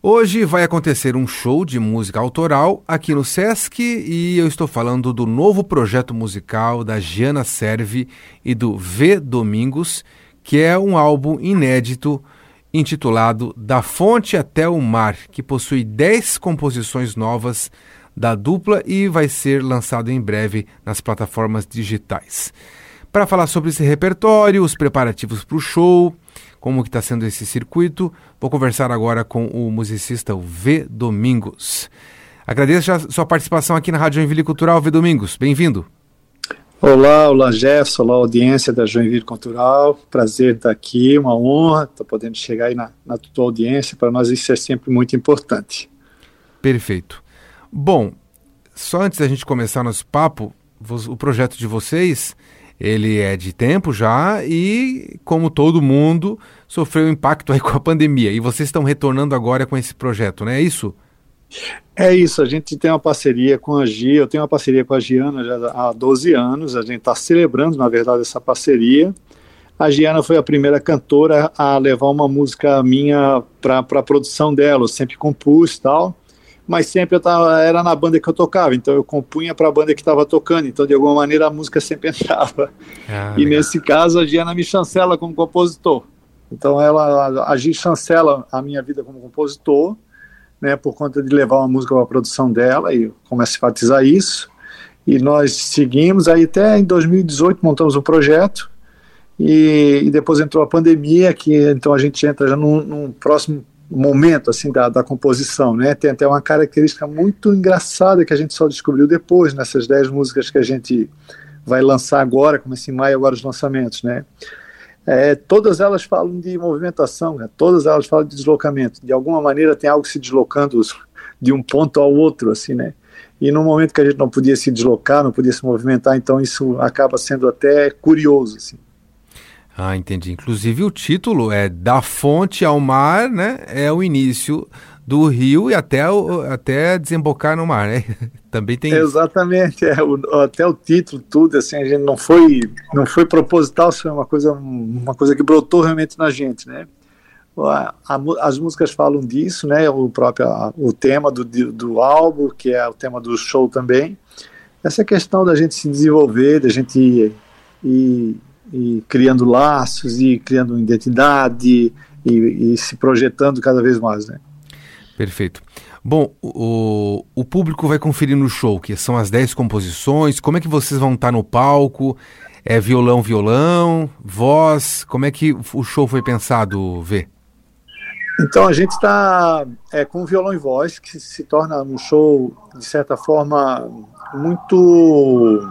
Hoje vai acontecer um show de música autoral aqui no Sesc e eu estou falando do novo projeto musical da Giana Serve e do V Domingos, que é um álbum inédito intitulado Da Fonte até o Mar, que possui 10 composições novas da dupla e vai ser lançado em breve nas plataformas digitais. Para falar sobre esse repertório, os preparativos para o show, como que está sendo esse circuito. Vou conversar agora com o musicista V. Domingos. Agradeço a sua participação aqui na Rádio Joinville Cultural, V. Domingos. Bem-vindo. Olá, olá Jefferson, olá audiência da Joinville Cultural, prazer estar aqui, uma honra estar podendo chegar aí na, na tua audiência, para nós isso é sempre muito importante. Perfeito. Bom, só antes da gente começar nosso papo, o projeto de vocês ele é de tempo já e, como todo mundo, sofreu impacto aí com a pandemia. E vocês estão retornando agora com esse projeto, não é isso? É isso, a gente tem uma parceria com a Gia, eu tenho uma parceria com a Giana já há 12 anos, a gente está celebrando, na verdade, essa parceria. A Giana foi a primeira cantora a levar uma música minha para a produção dela, eu sempre compus e tal mas sempre eu tava, era na banda que eu tocava, então eu compunha para a banda que estava tocando, então de alguma maneira a música sempre entrava. Ah, e legal. nesse caso a Giana me chancela como compositor. Então ela, a Gi chancela a minha vida como compositor, né, por conta de levar uma música para a produção dela e começa a enfatizar isso. E nós seguimos, aí até em 2018 montamos um projeto, e, e depois entrou a pandemia, que então a gente entra já num, num próximo momento assim da, da composição, né? Tem até uma característica muito engraçada que a gente só descobriu depois nessas dez músicas que a gente vai lançar agora, como em maio agora os lançamentos, né? É, todas elas falam de movimentação, né? todas elas falam de deslocamento. De alguma maneira tem algo se deslocando de um ponto ao outro, assim, né? E no momento que a gente não podia se deslocar, não podia se movimentar, então isso acaba sendo até curioso, assim. Ah, entendi. Inclusive o título é Da Fonte ao Mar, né? É o início do rio e até, o, até desembocar no mar, né? Também tem Exatamente, é, o, até o título, tudo, assim, a gente não foi, não foi proposital, foi uma coisa, uma coisa que brotou realmente na gente, né? A, a, as músicas falam disso, né? O próprio a, o tema do, do álbum, que é o tema do show também. Essa questão da gente se desenvolver, da gente ir, ir e criando laços e criando identidade e, e, se projetando cada vez mais, né? Perfeito. Bom, o, o público vai conferir no show, que são as 10 composições, como é que vocês vão estar no palco? É violão, violão, voz, como é que o show foi pensado, Vê? Então a gente está é, com violão e voz, que se torna um show, de certa forma, muito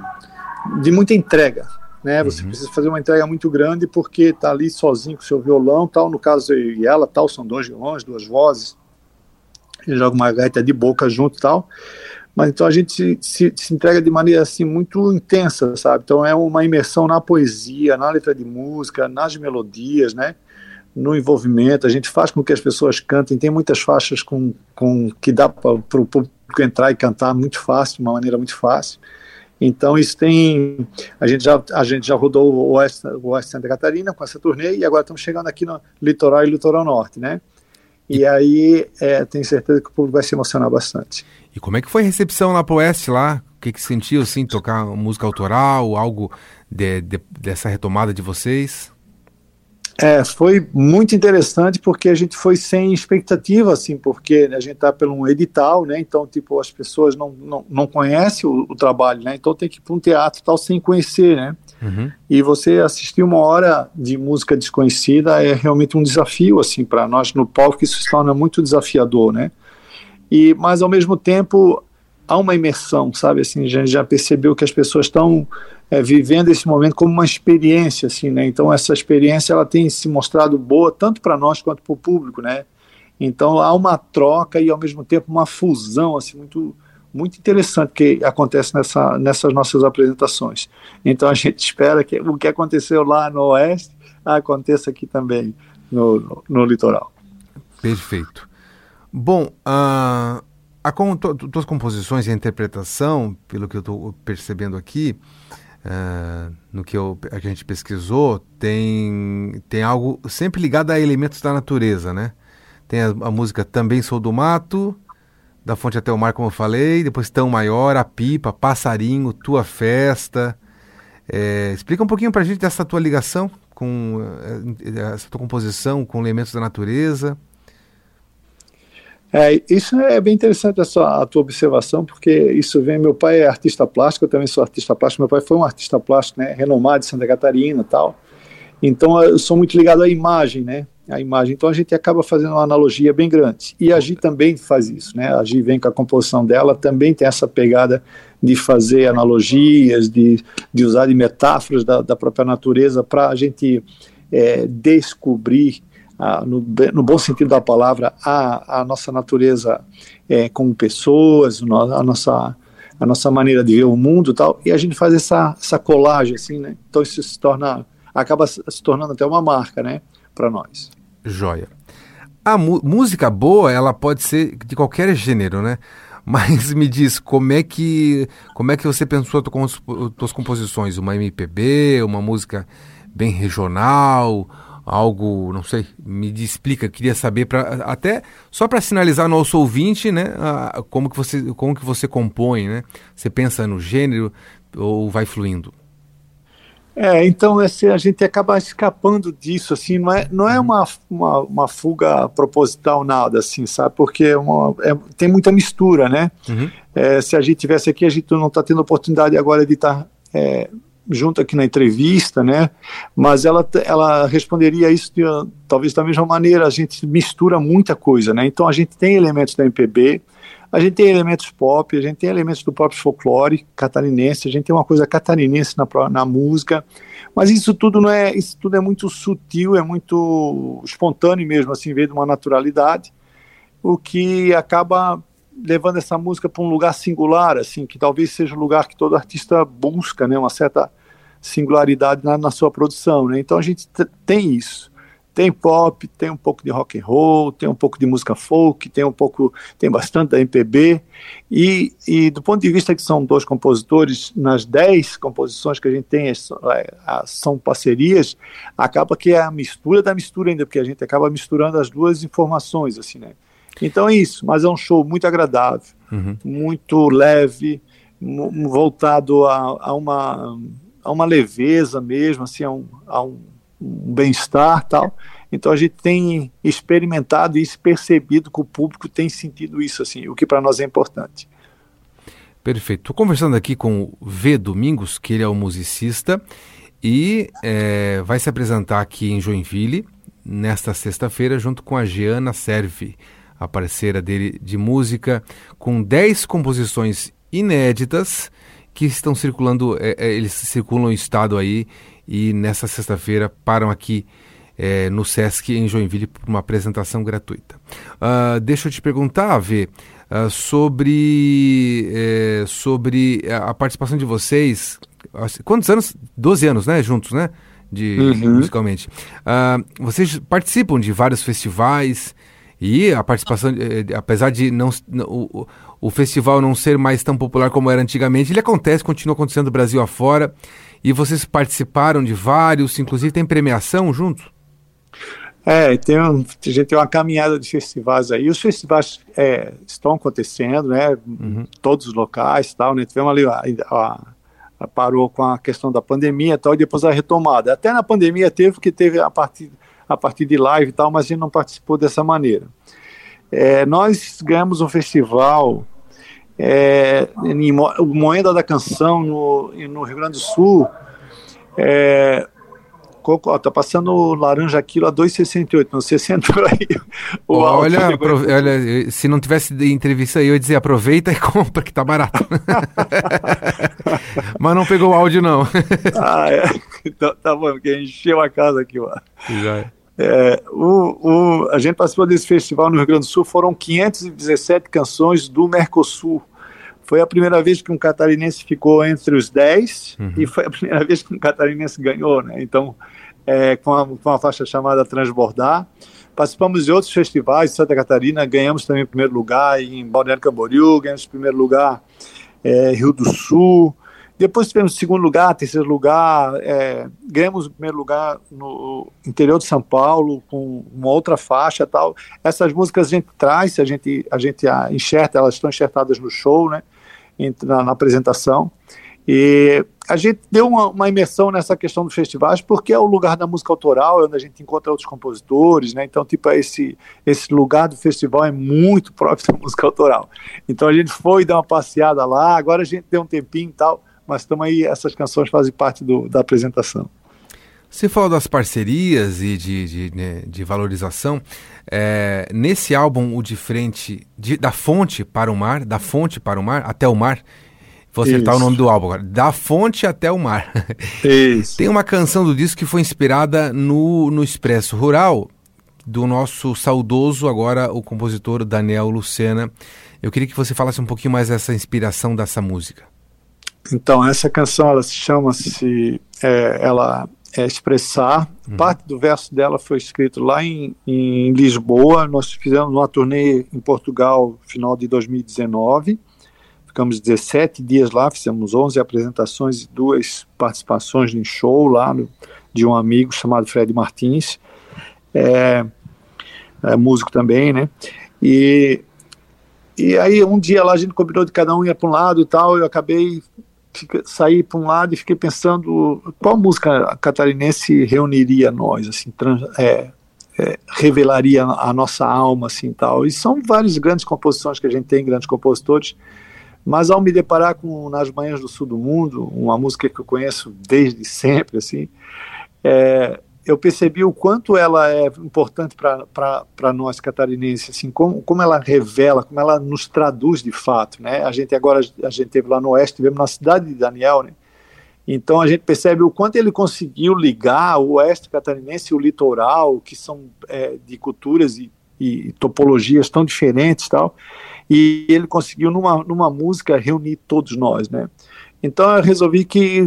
de muita entrega, né? Você uhum. precisa fazer uma entrega muito grande porque tá ali sozinho com seu violão, tal. No caso eu e ela, tal, são dois violões, duas vozes. Ele joga uma gaita de boca junto, tal. Mas então a gente se, se, se, entrega de maneira assim muito intensa, sabe? Então é uma imersão na poesia, na letra de música, nas melodias, né? No envolvimento, a gente faz com que as pessoas cantem. Tem muitas faixas com, com que dá para o público entrar e cantar muito fácil, de uma maneira muito fácil. Então isso tem, a gente já a gente já rodou o Oeste, o Oeste Santa Catarina com essa turnê e agora estamos chegando aqui no litoral e litoral norte, né? E aí é, tenho certeza que o público vai se emocionar bastante. E como é que foi a recepção lá pro Oeste lá? O que que sentiu assim tocar música autoral, algo de, de, dessa retomada de vocês? É, foi muito interessante porque a gente foi sem expectativa, assim, porque a gente está pelo um edital, né? Então, tipo, as pessoas não, não, não conhecem o, o trabalho, né? Então tem que ir para um teatro tal sem conhecer, né? Uhum. E você assistir uma hora de música desconhecida é realmente um desafio, assim, para nós no palco, isso se torna muito desafiador, né? E, mas ao mesmo tempo há uma imersão, sabe? Assim, a gente já percebeu que as pessoas estão é, vivendo esse momento como uma experiência, assim, né? Então essa experiência ela tem se mostrado boa tanto para nós quanto para o público, né? Então há uma troca e ao mesmo tempo uma fusão, assim, muito muito interessante que acontece nessa, nessas nossas apresentações. Então a gente espera que o que aconteceu lá no Oeste aconteça aqui também no, no, no litoral. Perfeito. Bom, uh, a, tuas composições e a interpretação, pelo que eu estou percebendo aqui, Uh, no que, eu, a gente pesquisou, tem, tem algo sempre ligado a elementos da natureza, né? tem a, a, música Também Sou do Mato, Da Fonte até o Mar, como eu falei, depois Tão Maior, A Pipa, Passarinho, Tua Festa. É, explica um pouquinho pra gente dessa tua ligação com é, essa tua composição com elementos da natureza. É, isso é bem interessante essa a tua observação, porque isso vem. Meu pai é artista plástico, eu também sou artista plástico. Meu pai foi um artista plástico, né, renomado de Santa Catarina, tal. Então eu sou muito ligado à imagem, né? A imagem. Então a gente acaba fazendo uma analogia bem grande. E a Gi também faz isso, né? A Gi vem com a composição dela, também tem essa pegada de fazer analogias, de, de usar de metáforas da, da própria natureza para a gente é, descobrir a, no, no, bom sentido da palavra, a, a nossa natureza é, como pessoas, a nossa, a nossa maneira de ver o mundo e tal, e a gente faz essa, essa colagem, assim, né? Então isso se torna, acaba se tornando até uma marca, né, para nós. Joia. A música boa, ela pode ser de qualquer gênero, né? Mas me diz, como é que, como é que você pensou as tuas composições? Uma MPB, uma música bem regional, algo, não sei, me explica, queria saber para até só para sinalizar no nosso ouvinte, né, a, como que você como que você compõe, né? Você pensa no gênero ou vai fluindo? É, então esse, a gente acaba escapando disso, assim, não é, não é uma, uma, uma fuga proposital nada, assim, sabe? Porque é uma, é, tem muita mistura, né? Uhum. É, se a gente tivesse aqui, a gente não está tendo oportunidade agora de estar tá, é, junto aqui na entrevista, né? Mas ela, ela responderia isso de, talvez da mesma maneira. A gente mistura muita coisa, né? Então a gente tem elementos da MPB, a gente tem elementos pop, a gente tem elementos do próprio folclore catarinense, a gente tem uma coisa catarinense na, na música, mas isso tudo não é, isso tudo é muito sutil, é muito espontâneo mesmo, assim, veio de uma naturalidade, o que acaba levando essa música para um lugar singular, assim, que talvez seja o lugar que todo artista busca, né, uma certa singularidade na, na sua produção, né? Então a gente tem isso. Tem pop, tem um pouco de rock and roll, tem um pouco de música folk, tem um pouco, tem bastante da MPB. E, e do ponto de vista que são dois compositores, nas dez composições que a gente tem são parcerias, acaba que é a mistura da mistura ainda, porque a gente acaba misturando as duas informações, assim, né? Então é isso, mas é um show muito agradável, uhum. muito leve, voltado a, a, uma, a uma leveza mesmo, assim, a um, a um, um bem-estar tal. Então a gente tem experimentado e percebido que o público tem sentido isso, assim, o que para nós é importante. Perfeito. Estou conversando aqui com o V Domingos, que ele é um musicista e é, vai se apresentar aqui em Joinville nesta sexta-feira junto com a Giana Serve a parceira dele de música, com 10 composições inéditas que estão circulando, é, é, eles circulam o estado aí e nessa sexta-feira param aqui é, no Sesc em Joinville por uma apresentação gratuita. Uh, deixa eu te perguntar, Vê, uh, sobre, é, sobre a participação de vocês. Quantos anos? 12 anos, né? Juntos, né? De, uhum. Musicalmente. Uh, vocês participam de vários festivais. E a participação, eh, apesar de não, o, o festival não ser mais tão popular como era antigamente, ele acontece, continua acontecendo no Brasil afora. E vocês participaram de vários, inclusive tem premiação junto? É, tem um, a gente tem uma caminhada de festivais aí. Os festivais é, estão acontecendo, né? Uhum. Todos os locais, tal, né? Tivemos ali a, a, a, parou com a questão da pandemia, tal, e depois a retomada. Até na pandemia teve que teve a partir a partir de live e tal, mas a gente não participou dessa maneira. É, nós ganhamos um festival é, em Moeda da Canção, no, no Rio Grande do Sul. É, tá passando laranja quilo a 2,68, não sei se entrou aí. olha, olha, se não tivesse entrevista aí, eu ia dizer aproveita e compra, que tá barato. Mas não pegou o áudio, não. ah, é. Então, tá bom, porque encheu a casa aqui, ó. Já é. É, o, o, a gente participou desse festival no Rio Grande do Sul, foram 517 canções do Mercosul. Foi a primeira vez que um catarinense ficou entre os 10 uhum. e foi a primeira vez que um catarinense ganhou, né? Então, é, com, a, com a faixa chamada Transbordar. Participamos de outros festivais de Santa Catarina, ganhamos também primeiro lugar em Balneário Camboriú, ganhamos primeiro lugar é, Rio do Sul, Depois tivemos segundo lugar, terceiro lugar, é, ganhamos o primeiro lugar no interior de São Paulo com uma outra faixa tal. Essas músicas a gente traz, a gente a gente enxerta, elas estão enxertadas no show, né, na, na apresentação. E a gente deu uma, uma, imersão nessa questão dos festivais porque é o lugar da música autoral, é onde a gente encontra outros compositores, né? Então, tipo, esse, esse lugar do festival é muito próprio da música autoral. Então a gente foi dar uma passeada lá, agora a gente deu um tempinho e tal, mas estamos aí, essas canções fazem parte do, da apresentação. Você falou das parcerias e de, de, né, de valorização. É, nesse álbum, o de frente, de, da fonte para o mar, da fonte para o mar, até o mar, Vou acertar Isso. o nome do álbum agora. Da fonte até o mar. Isso. Tem uma canção do disco que foi inspirada no, no Expresso Rural, do nosso saudoso, agora o compositor Daniel Lucena. Eu queria que você falasse um pouquinho mais dessa inspiração dessa música. Então, essa canção, ela se chama-se, é, ela é Expressar. Uhum. Parte do verso dela foi escrito lá em, em Lisboa. Nós fizemos uma turnê em Portugal, final de 2019 ficamos 17 dias lá, fizemos 11 apresentações e duas participações em show lá no, de um amigo chamado Fred Martins, é, é, músico também, né? E, e aí um dia lá a gente combinou de cada um ir para um lado e tal, eu acabei fica, sair para um lado e fiquei pensando qual música catarinense reuniria nós, assim, trans, é, é, revelaria a nossa alma, assim, tal. E são várias grandes composições que a gente tem, grandes compositores, mas ao me deparar com Nas Manhãs do Sul do Mundo, uma música que eu conheço desde sempre, assim, é, eu percebi o quanto ela é importante para nós catarinenses, assim, como, como ela revela, como ela nos traduz de fato, né? A gente agora, a gente teve lá no Oeste, tivemos na cidade de Daniel, né? Então a gente percebe o quanto ele conseguiu ligar o Oeste catarinense e o litoral, que são é, de culturas e, e topologias tão diferentes tal, e ele conseguiu numa, numa música reunir todos nós, né? Então eu resolvi que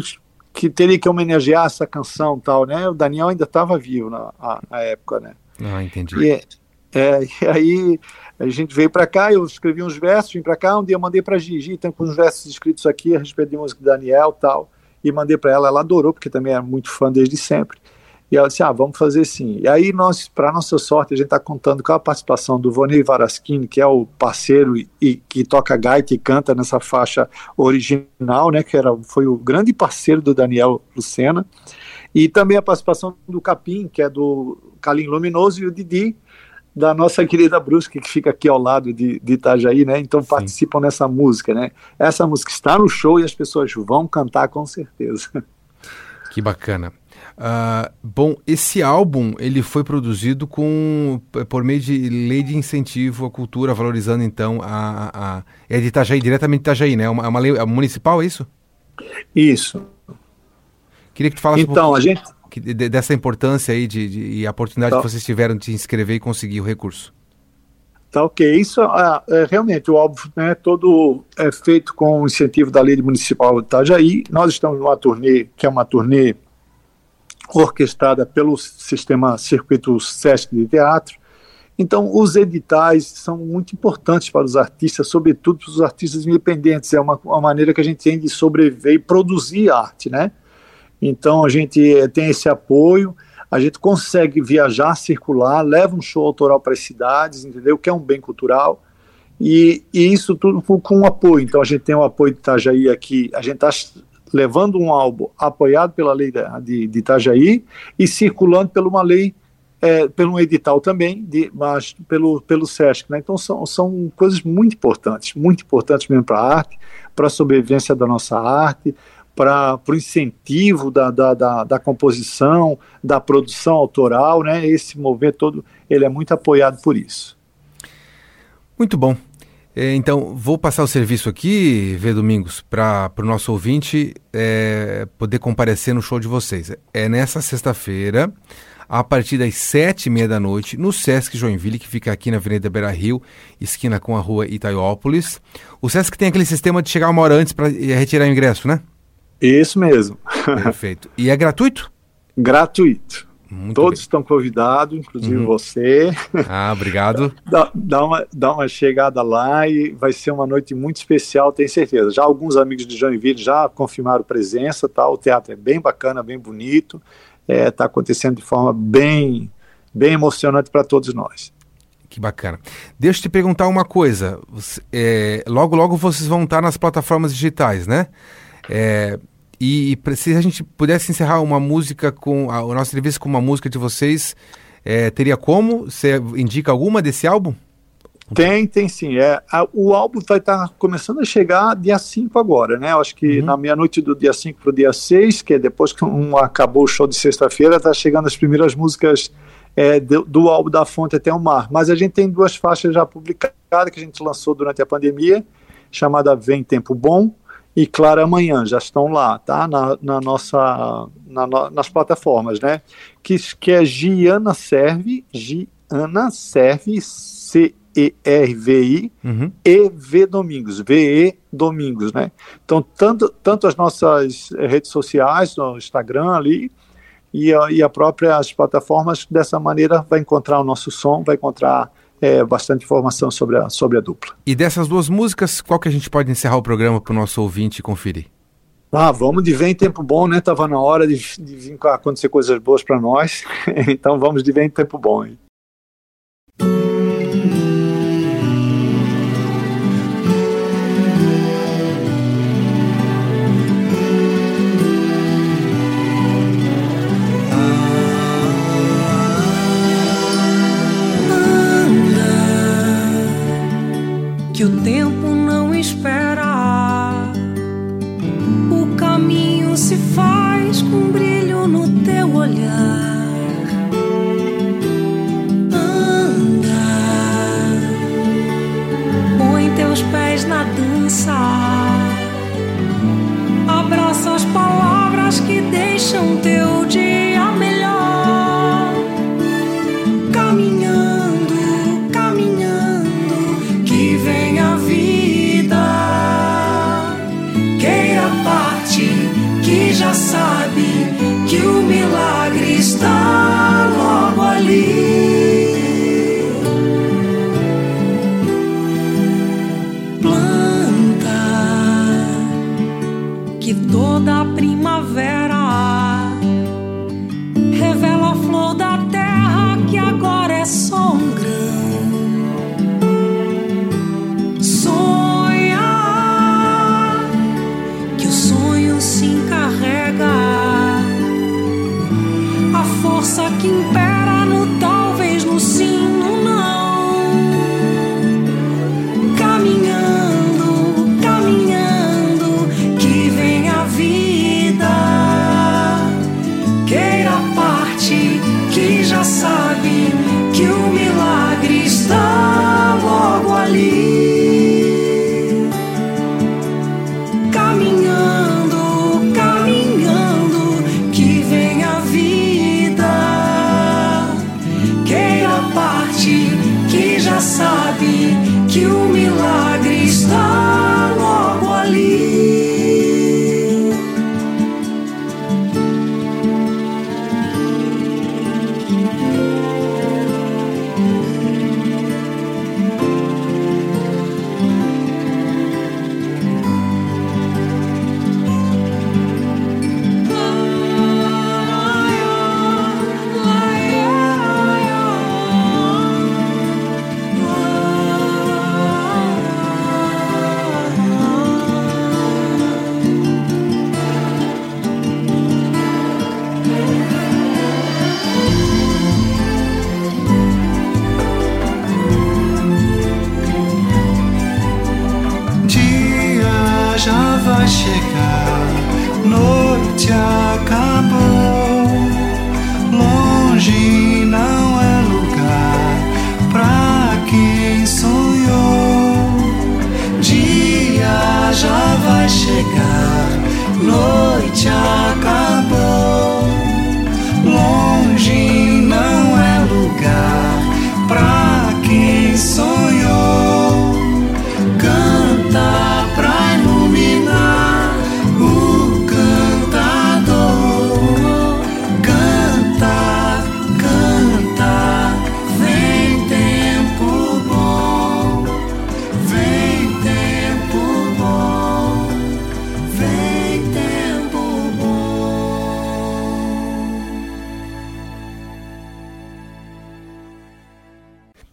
que teria que homenagear essa canção tal, né? O Daniel ainda estava vivo na, na, época, né? Ah, entendi. E, é, e aí a gente veio para cá, eu escrevi uns versos, vim para cá, um dia eu mandei para Gigi, tem uns versos escritos aqui a respeito de música do Daniel tal, e mandei para ela, ela adorou, porque também era muito fã desde sempre. E ela disse: ah, vamos fazer sim. E aí, nós, para nossa sorte, a gente está contando com a participação do Vonei Varaschini, que é o parceiro e, e, que toca gaita e canta nessa faixa original, né, que era, foi o grande parceiro do Daniel Lucena. E também a participação do Capim, que é do Calim Luminoso, e o Didi, da nossa querida Brusque, que fica aqui ao lado de, de Itajaí, né? Então Sim. participam nessa música, né? Essa música está no show e as pessoas vão cantar com certeza. Que bacana. Uh, bom, esse álbum ele foi produzido com por meio de lei de incentivo à cultura, valorizando então a, a é de Itajaí, diretamente de Itajaí, né? É uma, é uma lei é municipal, é isso? Isso. Queria que tu falasse então, um a gente dessa importância aí de, de, e a oportunidade tá. que vocês tiveram de se inscrever e conseguir o recurso. Tá ok. Isso é, é, realmente o álbum né, todo é feito com o incentivo da lei municipal de Itajaí. Nós estamos numa turnê que é uma turnê orquestrada pelo sistema Circuito Sesc de Teatro. Então, os editais são muito importantes para os artistas, sobretudo para os artistas independentes. É uma, uma maneira que a gente tem de sobreviver e produzir arte, né? Então, a gente eh, tem esse apoio, a gente consegue viajar, circular, leva um show autoral para as cidades, entendeu? Que é um bem cultural. E, e isso tudo com, com apoio. Então, a gente tem o apoio de Itajaí aqui, a gente está levando um álbum apoiado pela lei de, de Itajaí e circulando por uma lei, é, pelo um edital também, de, mas pelo, pelo SESC. Né? Então são, são coisas muito importantes, muito importantes mesmo para a arte, para a sobrevivência da nossa arte, para o incentivo da, da, da, da, composição, da produção autoral, né? Esse movimento todo, ele é muito apoiado por isso. Muito bom. É, então, vou passar o serviço aqui, Vê Domingos, para o nosso ouvinte é, poder comparecer no show de vocês. É nessa sexta-feira, a partir das sete e meia da noite, no Sesc Joinville, que fica aqui na Avenida Beira Rio, esquina com a rua Itaiópolis. O Sesc tem aquele sistema de chegar uma hora antes para retirar o ingresso, né? Isso mesmo. Perfeito. E é gratuito? Gratuito. Muito Todos bem. estão convidados, inclusive uhum. você. Ah, obrigado. dá, dá, uma, dá uma chegada lá e vai ser uma noite muito especial, tenho certeza. Já alguns amigos de Joinville já confirmaram presença, tá? o teatro é bem bacana, bem bonito, está é, tá acontecendo de forma bem, bem emocionante para todos nós. Que bacana. Deixa eu te perguntar uma coisa. É, logo, logo vocês vão estar nas plataformas digitais, né? É, e, e se a gente pudesse encerrar uma música com a, a nossa entrevista com uma música de vocês, é, teria como? Você indica alguma desse álbum? Tem, tem sim. É, a, o álbum vai estar tá começando a chegar dia 5 agora, né? Eu acho que uhum. na meia-noite do dia 5 para o dia 6, que é depois que um, acabou o show de sexta-feira, está chegando as primeiras músicas é, do, do, álbum Da Fonte até o Mar. Mas a gente tem duas faixas já publicadas que a gente lançou durante a pandemia, chamada Vem Tempo Bom e Clara Amanhã, já estão lá, tá? Na, na nossa, na, nas plataformas, né? Que, que é Giana Serve, Giana Serve, C-E-R-V-I, uhum. e V Domingos, V-E Domingos, né? Então, tanto, tanto as nossas redes sociais, no Instagram ali, e a, e a própria as plataformas, dessa maneira, vai encontrar o nosso som, vai encontrar é, bastante informação sobre a, sobre a dupla. E dessas duas músicas, qual que a gente pode encerrar o programa para o nosso ouvinte conferir? Ah, vamos de Vem Tempo Bom, né? Tava na hora de, de vir acontecer coisas boas para nós. então vamos de Vem Tempo Bom. Hein? Na dança. Abraça as palavras que deixam teu dia.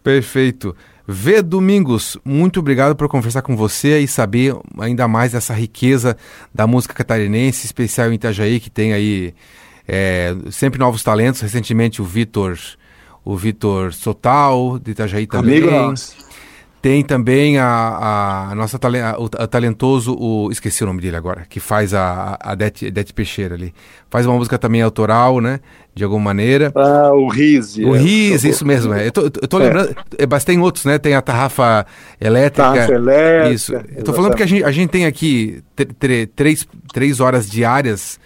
Perfeito. V Domingos, muito obrigado por conversar com você e saber ainda mais dessa riqueza da música catarinense, especial em Itajaí, que tem aí é, sempre novos talentos. Recentemente o Vitor, o Vitor Sotal, de Itajaí também. Amigo nosso. Tem também a, a nossa a, o, talentoso, o, esqueci o nome dele agora, que faz a, a Dete, Dete Peixeira ali. Faz uma música também autoral, né? De alguma maneira. Ah, o Riz. O é, Riz, isso mesmo. É. Eu tô, eu tô é. lembrando, é, mas tem outros, né? Tem a tarrafa elétrica. Tarrafa elétrica. Isso. Eu tô falando que a gente, a gente tem aqui três, três horas diárias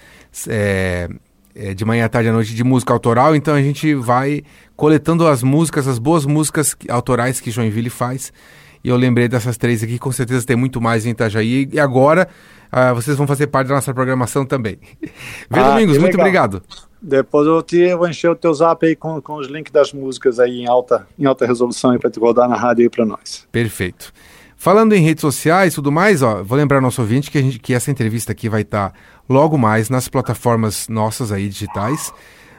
é, é, de manhã à tarde à noite de música autoral, então a gente vai coletando as músicas, as boas músicas autorais que Joinville faz. E eu lembrei dessas três aqui, com certeza tem muito mais em Itajaí. E agora uh, vocês vão fazer parte da nossa programação também. Vê ah, Domingos, muito obrigado. Depois eu te vou encher o teu zap aí com, com os links das músicas aí em alta, em alta resolução para te rodar na rádio aí para nós. Perfeito. Falando em redes sociais e tudo mais, ó, vou lembrar nosso ouvinte que, gente, que essa entrevista aqui vai estar tá logo mais nas plataformas nossas aí digitais.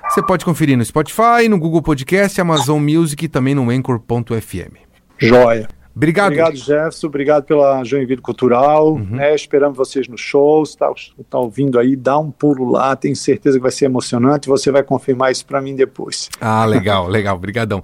Você pode conferir no Spotify, no Google Podcast, Amazon Music e também no Anchor.fm. Joia. Obrigado. Obrigado, Jefferson. Obrigado pela Joinville Cultural. Uhum. Né? Esperamos vocês nos shows. Está tá ouvindo aí, dá um pulo lá. Tenho certeza que vai ser emocionante. Você vai confirmar isso para mim depois. Ah, legal, legal. Obrigadão.